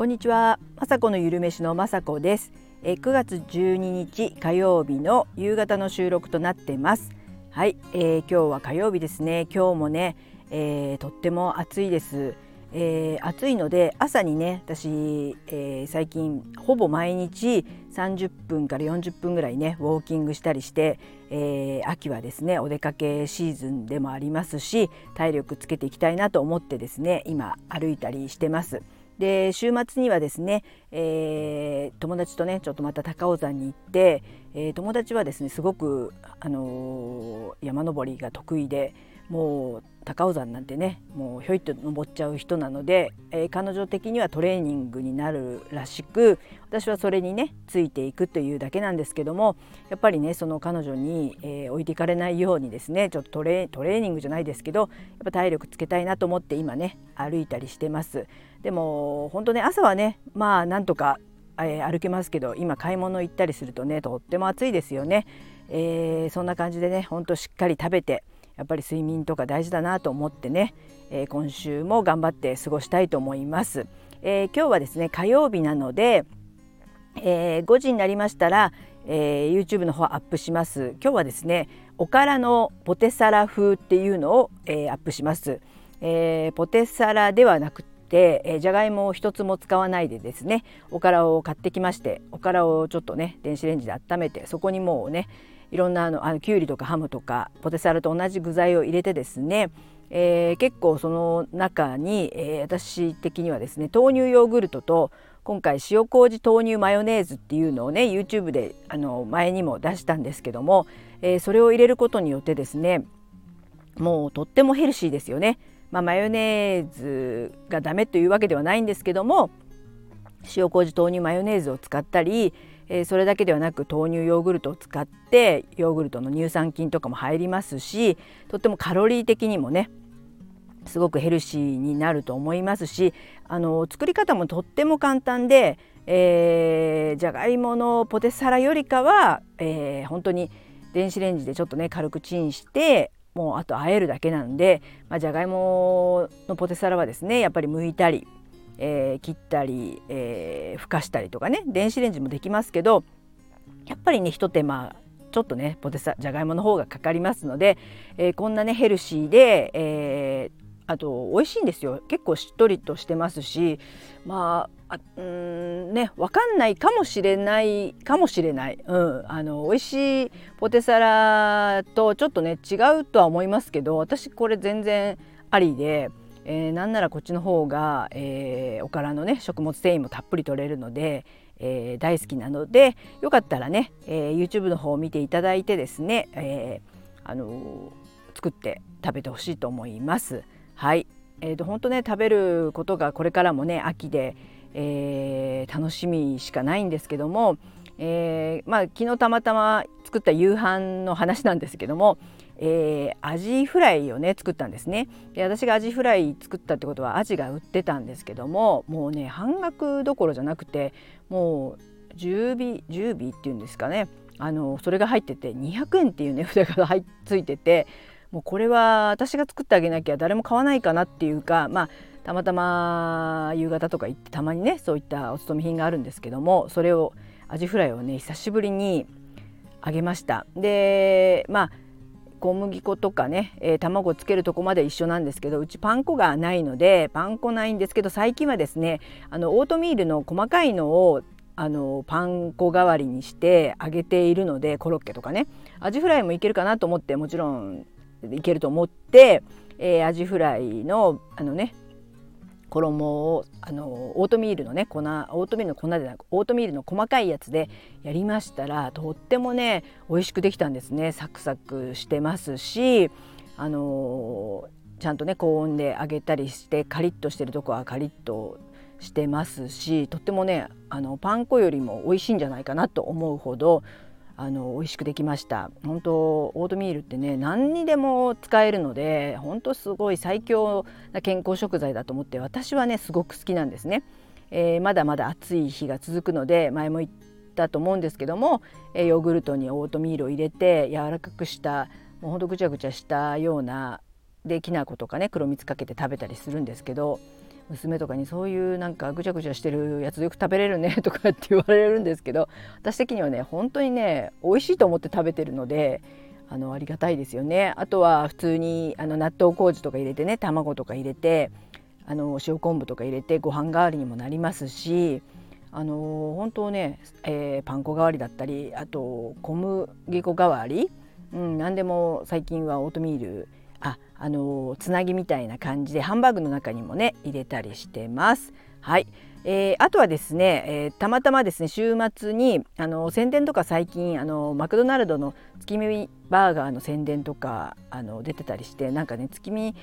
こんにちは、まさこのゆるめしのまさこですえ9月12日火曜日の夕方の収録となってます。はい、えー、今日は火曜日ですね。今日もね、えー、とっても暑いです。えー、暑いので朝にね私、えー、最近ほぼ毎日30分から40分ぐらいねウォーキングしたりして、えー、秋はですねお出かけシーズンでもありますし体力つけていきたいなと思ってですね今歩いたりしてます。で週末にはですね、えー、友達とねちょっとまた高尾山に行って、えー、友達はですねすごく、あのー、山登りが得意でもう高尾山なんてねもうひょいっと登っちゃう人なので、えー、彼女的にはトレーニングになるらしく私はそれにねついていくというだけなんですけどもやっぱりねその彼女に、えー、置いていかれないようにですねちょっとトレーニングじゃないですけどやっぱ体力つけたいなと思って今ね歩いたりしてます。でも本当ね朝はねまあなんとか、えー、歩けますけど今買い物行ったりするとねとっても暑いですよね。えー、そんな感じでねほんとしっかり食べてやっぱり睡眠とか大事だなと思ってね、えー、今週も頑張って過ごしたいと思います。えー、今日はですね火曜日なので、えー、5時になりましたら、えー、YouTube の方アップします。今日はですねおからのポテサラ風っていうのを、えー、アップします。えー、ポテサラではなくて、えー、じゃがいもを一つも使わないでですねおからを買ってきましておからをちょっとね電子レンジで温めてそこにもうねいろんなあのあのきゅうりとかハムとかポテサラと同じ具材を入れてですね、えー、結構その中に、えー、私的にはですね豆乳ヨーグルトと今回塩麹豆乳マヨネーズっていうのをね YouTube であの前にも出したんですけども、えー、それを入れることによってですねもうとってもヘルシーですよね。まあ、マヨネーズがダメというわけではないんですけども塩麹豆乳マヨネーズを使ったり、えー、それだけではなく豆乳ヨーグルトを使ってヨーグルトの乳酸菌とかも入りますしとってもカロリー的にもねすごくヘルシーになると思いますしあの作り方もとっても簡単で、えー、じゃがいものポテサラよりかは、えー、本当に電子レンジでちょっとね軽くチンしてもうあと和えるだけなんで、まあ、じゃがいものポテサラはですねやっぱり剥いたりえー、切ったり、えー、ふかしたりとかね電子レンジもできますけどやっぱりね一手間ちょっとねポテサじゃがいもの方がかかりますので、えー、こんなねヘルシーで、えー、あと美味しいんですよ結構しっとりとしてますしまああうんね分かんないかもしれないかもしれない、うん、あの美味しいポテサラとちょっとね違うとは思いますけど私これ全然ありで。えー、なんならこっちの方が、えー、おからのね食物繊維もたっぷり取れるので、えー、大好きなのでよかったらね、えー、YouTube の方を見ていただいてですね、えー、あの作って食べてほしいと思います。はい、えーと、本当ね食べることがこれからもね秋で、えー、楽しみしかないんですけども、えー、まあ昨日たまたま作った夕飯の話なんですけども、えー、アジフライをね作ったんですね。で私がアジフライ作ったってことはアジが売ってたんですけどももうね半額どころじゃなくてもう10尾10尾っていうんですかね。あのそれが入ってて200円っていう値札が入ついててもうこれは私が作ってあげなきゃ誰も買わないかなっていうかまあたまたま夕方とか行ってたまにねそういったお勤め品があるんですけどもそれをアジフライをね久しぶりにあげました。でまあ小麦粉とかね、えー、卵つけるとこまで一緒なんですけどうちパン粉がないのでパン粉ないんですけど最近はですねあのオートミールの細かいのをあのパン粉代わりにして揚げているのでコロッケとかね。アジフライもいけるかなと思ってもちろんいけると思って、えー、アジフライのあのね衣をあのオートミールのね粉オートミールの粉でなくオートミールの細かいやつでやりましたらとってもね美味しくできたんですね。サクサクしてますしあのちゃんとね高温で揚げたりしてカリッとしてるとこはカリッとしてますしとってもねあのパン粉よりも美味しいんじゃないかなと思うほどあの美味しくできました。本当オートミールってね何にでも使えるので本当すごい最強な健康食材だと思って私はねすごく好きなんですね、えー、まだまだ暑い日が続くので前も言ったと思うんですけども、え、ヨーグルトにオートミールを入れて柔らかくしたもうほんとぐちゃぐちゃしたようなできな粉とかね黒蜜かけて食べたりするんですけど娘とかにそういうなんかぐちゃぐちゃしてるやつよく食べれるねとかって言われるんですけど私的にはね本当にね美味しいと思って食べてるのであのありがたいですよね。あとは普通にあの納豆麹とか入れてね卵とか入れてあの塩昆布とか入れてご飯代わりにもなりますしあの本当ね、えー、パン粉代わりだったりあと小麦粉代わり、うん、何でも最近はオートミールあのつなぎみたいな感じでハンバーグの中にもね入れたりしてます。はい、えー、あとはですね、えー、たまたまですね週末にあの宣伝とか最近あのマクドナルドの月見バーガーの宣伝とかあの出てたりしてなんかね月見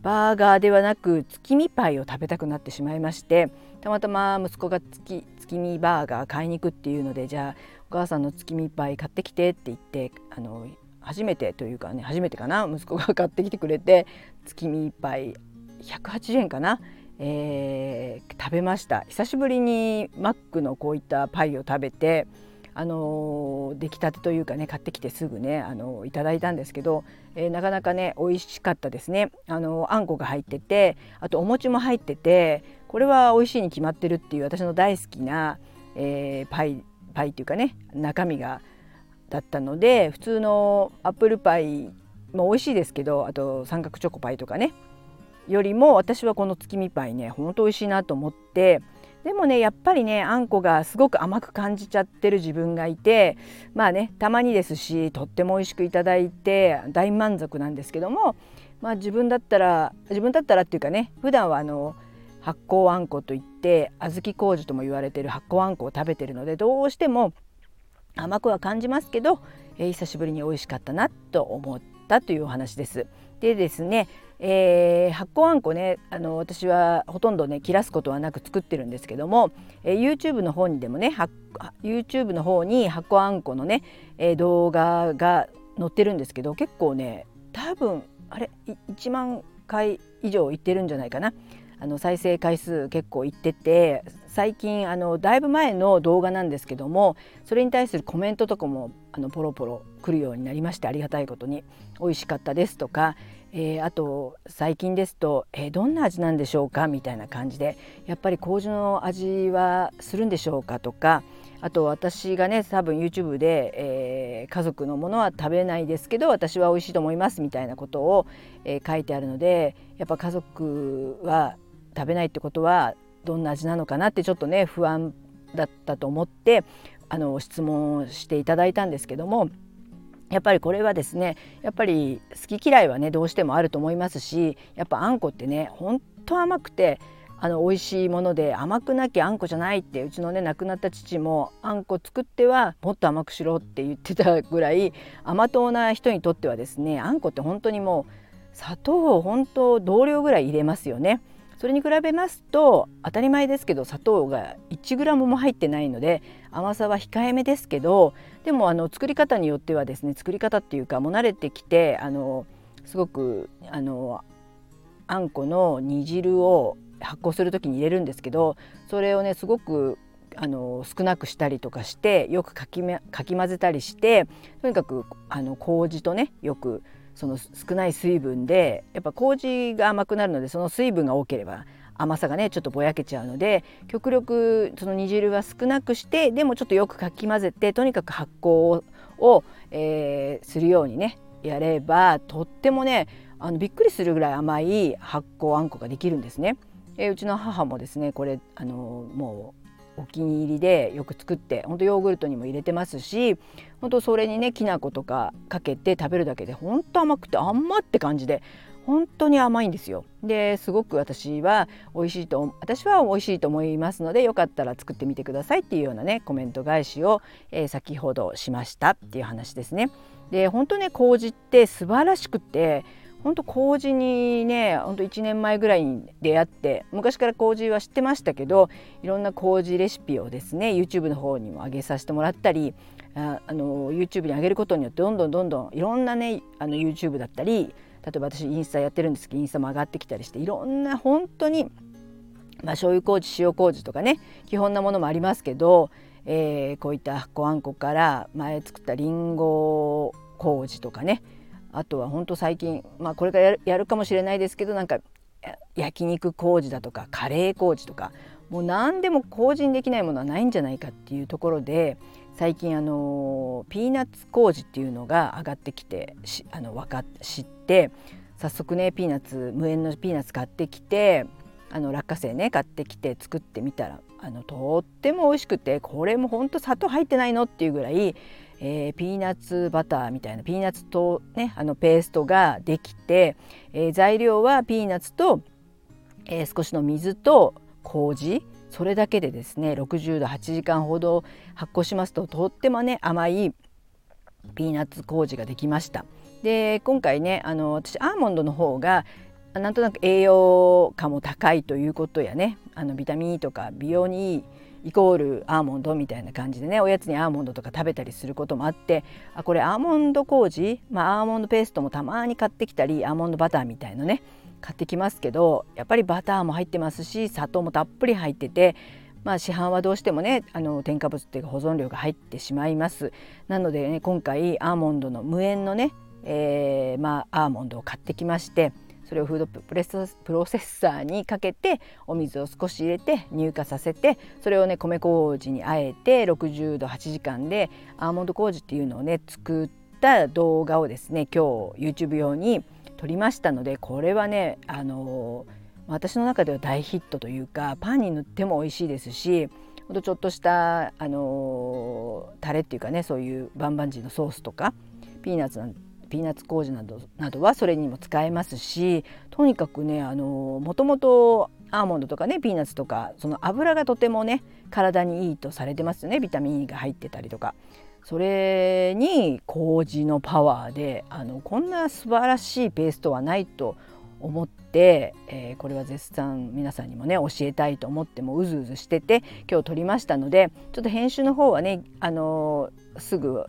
バーガーではなく月見パイを食べたくなってしまいましてたまたま息子が月月見バーガー買いに行くっていうのでじゃあお母さんの月見パイ買ってきてって言ってあの初めてというかね初めてかな息子が買ってきてくれて月見パイ180円かな、えー、食べました。久しぶりにマックのこういったパイを食べてあの出来たてというかね買ってきてすぐねあのいただいたんですけど、えー、なかなかね美味しかったですね。あのあんこが入っててあとお餅も入っててこれは美味しいに決まってるっていう私の大好きな、えー、パイパイっていうかね中身がだったので普通のアップルパイも美味しいですけどあと三角チョコパイとかね。よりも私はこの月見パイねほんと美味しいなと思ってでもねやっぱりねあんこがすごく甘く感じちゃってる自分がいてまあねたまにですしとっても美味しくいただいて大満足なんですけどもまあ自分だったら自分だったらっていうかね普段はあの発酵あんこといって小豆麹とも言われてる発酵あんこを食べてるのでどうしても甘くは感じますけど、えー、久しぶりに美味しかったなと思ったというお話です。でですね、えー、発酵あんこねあの私はほとんどね切らすことはなく作ってるんですけども、えー、YouTube の方にでもね YouTube の方に発酵あんこのね、えー、動画が載ってるんですけど結構ね多分あれ1万回以上いってるんじゃないかなあの再生回数結構いってて最近あのだいぶ前の動画なんですけどもそれに対するコメントとかもあのポロポロ来るようになりましてありがたいことに。美味しかったですとか、えー、あと最近ですと、えー、どんな味なんでしょうか？みたいな感じでやっぱり麹の味はするんでしょうかとかあと私がね多分 YouTube で、えー、家族のものは食べないですけど私は美味しいと思いますみたいなことを、えー、書いてあるのでやっぱ家族は食べないってことはどんな味なのかなってちょっとね不安だったと思ってあの質問していただいたんですけどもやっぱりこれはですねやっぱり好き嫌いはねどうしてもあると思いますしやっぱあんこってねほんと甘くてあの美味しいもので甘くなきゃあんこじゃないってうちのね亡くなった父もあんこ作ってはもっと甘くしろって言ってたぐらい甘党な人にとってはですねあんこって本当にもう砂糖を本当同量ぐらい入れますよね。それに比べますと当たり前ですけど砂糖が 1g も入ってないので甘さは控えめですけどでもあの作り方によってはですね作り方っていうかもう慣れてきてあのすごくあのあんこの煮汁を発酵する時に入れるんですけどそれをねすごくあの少なくしたりとかしてよくかきかき混ぜたりしてとにかくあの麹とねよくその少ない水分でやっぱ麹が甘くなるのでその水分が多ければ甘さがねちょっとぼやけちゃうので極力その煮汁は少なくしてでもちょっとよくかき混ぜてとにかく発酵を、えー、するようにねやればとってもねあのびっくりするぐらい甘い発酵あんこができるんですね。えー、うちの母もですねこれあのもうお気に入りでよく作って本当ヨーグルトにも入れてますし本当それにねきな粉とかかけて食べるだけで本当甘くてあんまって感じで本当に甘いんですよ。ですごく私は美味しいと私は美味しいと思いますのでよかったら作ってみてくださいっていうようなねコメント返しを、えー、先ほどしましたっていう話ですね。で本当ね麹って素晴らしくて本当麹にね本当1年前ぐらいに出会って昔から麹は知ってましたけどいろんな麹レシピをですね YouTube の方にも上げさせてもらったりああの YouTube に上げることによってどんどんどんどんいろんなねあの YouTube だったり例えば私インスタやってるんですけどインスタも上がってきたりしていろんな本当にまあ醤油麹塩麹とかね基本なものもありますけど、えー、こういった発酵あんこから前作ったりんご麹とかねあとは本当最近まあこれからやるかもしれないですけどなんか焼肉麹だとかカレー麹とかもう何でも麹にできないものはないんじゃないかっていうところで最近あのピーナッツ麹っていうのが上がってきてあの分か知って早速ねピーナッツ無塩のピーナッツ買ってきてあの落花生ね買ってきて作ってみたらあのとっても美味しくてこれもほんと砂糖入ってないのっていうぐらい、えー、ピーナッツバターみたいなピーナッツとねあのペーストができて、えー、材料はピーナッツと、えー、少しの水と麹それだけでですね60度8時間ほど発酵しますととってもね甘いピーナッツ麹ができました。で今回ねあの私アーモンドの方がなんとなく栄養価も高いということやねあのビタミン E とか美容にいいイコールアーモンドみたいな感じでねおやつにアーモンドとか食べたりすることもあってあこれアーモンド麹、まあ、アーモンドペーストもたまに買ってきたりアーモンドバターみたいのね買ってきますけどやっぱりバターも入ってますし砂糖もたっぷり入っててまあ、市販はどうしてもねあの添加物っていうか保存料が入ってしまいます。なのでね今回アーモンドの無塩のね、えー、まあ、アーモンドを買ってきましてそれをフードプレプロセッサーにかけてお水を少し入れて乳化させてそれをね米麹にあえて60度8時間でアーモンド麹っていうのをね作った動画をですね今日 YouTube 用に撮りましたのでこれはねあの私の中では大ヒットというかパンに塗っても美味しいですしほんとちょっとしたあのタレっていうかねそういうバンバンジーのソースとかピーナッツなんピーナッツ麹などなどはそれにも使えますしとにかくねあのもともとアーモンドとかねピーナッツとかその油がとてもね体にいいとされてますよねビタミン E が入ってたりとか。それに麹のパワーであのこんな素晴らしいペーストはないと思って、えー、これは絶賛皆さんにもね教えたいと思ってもうずうずしてて今日撮りましたのでちょっと編集の方はねあのー、すぐ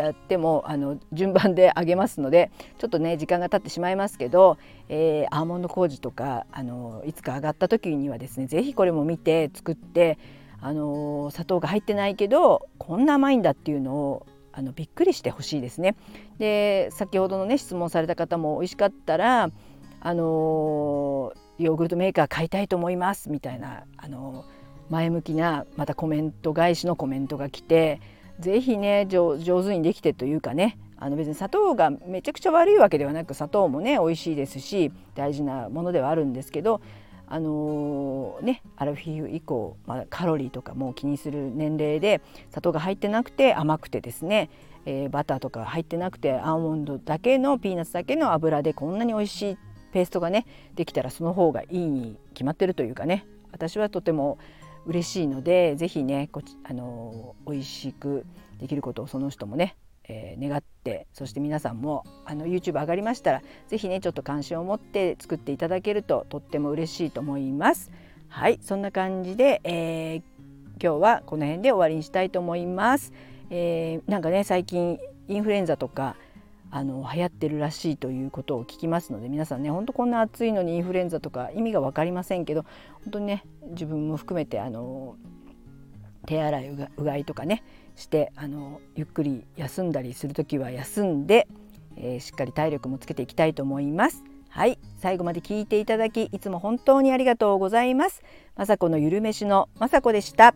やってもあの順番であげますのでちょっとね時間が経ってしまいますけど、えー、アーモンド麹とかあのいつか上がった時にはですね是非これも見て作ってあの砂糖が入ってないけどこんな甘いんだっていうのをあのびっくりしてほしいですね。で先ほどのね質問された方も美味しかったらあのヨーグルトメーカー買いたいと思いますみたいなあの前向きなまたコメント返しのコメントが来て是非ね上手にできてというかねあの別に砂糖がめちゃくちゃ悪いわけではなく砂糖もね美味しいですし大事なものではあるんですけどあのー、ねアラフィフ以降、まあ、カロリーとかも気にする年齢で砂糖が入ってなくて甘くてですね、えー、バターとか入ってなくてアーモンドだけのピーナッツだけの油でこんなに美味しいペーストがねできたらその方がいいに決まってるというかね私はとても嬉しいので是非ねこあのー、美味しくできることをその人もねえー、願ってそして皆さんもあの YouTube 上がりましたら是非ねちょっと関心を持って作っていただけるととっても嬉しいと思います。はいそんな感じで、えー、今日はこの辺で終わりにしたいと思います。えー、なんかね最近インフルエンザとかあの流行ってるらしいということを聞きますので皆さんねほんとこんな暑いのにインフルエンザとか意味が分かりませんけど本当にね自分も含めてあの手洗いうがいとかねしてあのゆっくり休んだりする時は休んで、えー、しっかり体力もつけていきたいと思います。はい最後まで聞いていただきいつも本当にありがとうございます。まさこのゆるめしのまさこでした。